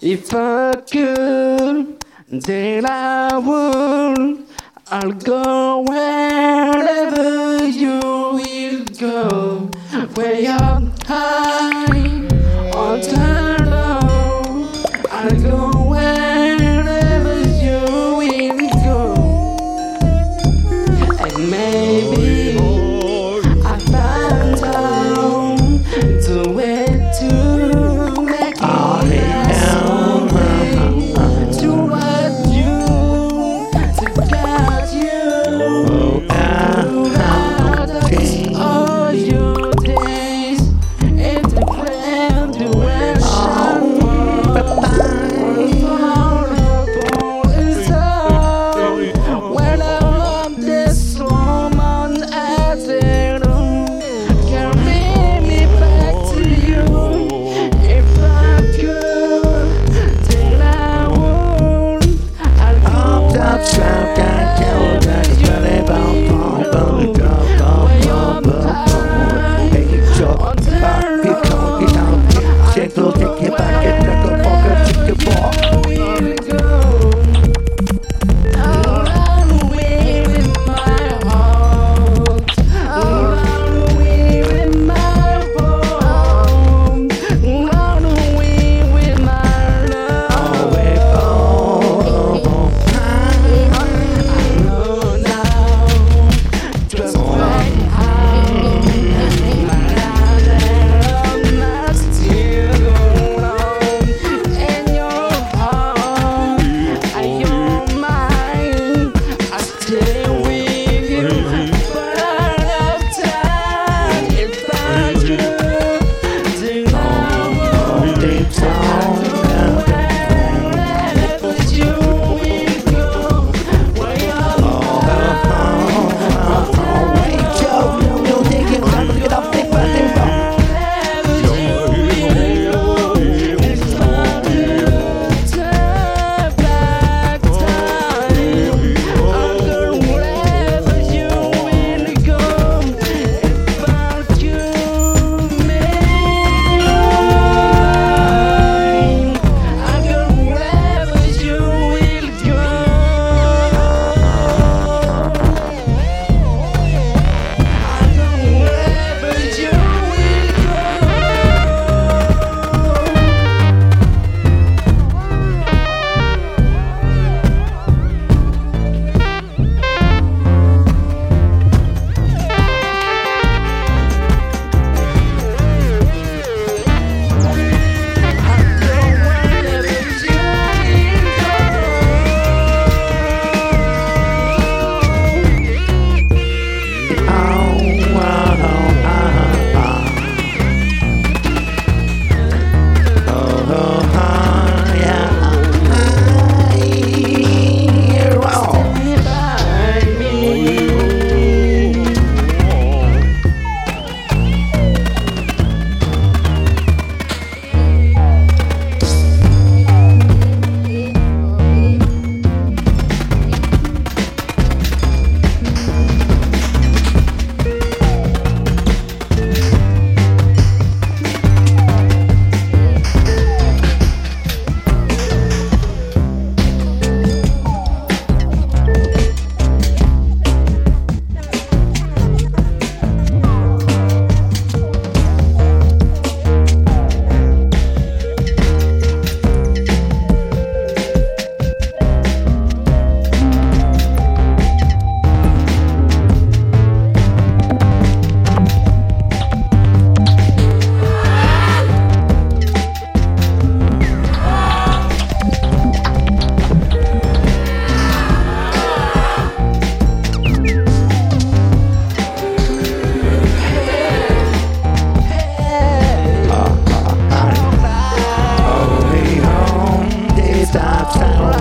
If I could, then I would. I'll go wherever you will go. Way up high stop sign.